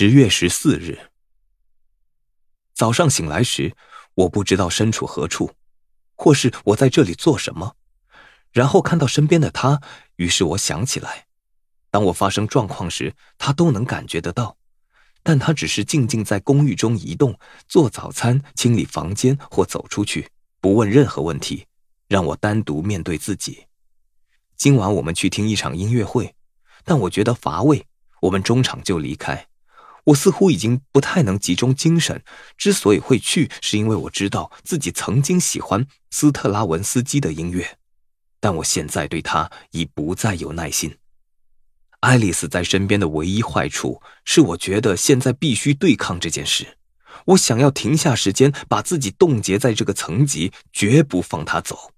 十月十四日早上醒来时，我不知道身处何处，或是我在这里做什么。然后看到身边的他，于是我想起来，当我发生状况时，他都能感觉得到，但他只是静静在公寓中移动、做早餐、清理房间或走出去，不问任何问题，让我单独面对自己。今晚我们去听一场音乐会，但我觉得乏味，我们中场就离开。我似乎已经不太能集中精神。之所以会去，是因为我知道自己曾经喜欢斯特拉文斯基的音乐，但我现在对他已不再有耐心。爱丽丝在身边的唯一坏处是，我觉得现在必须对抗这件事。我想要停下时间，把自己冻结在这个层级，绝不放他走。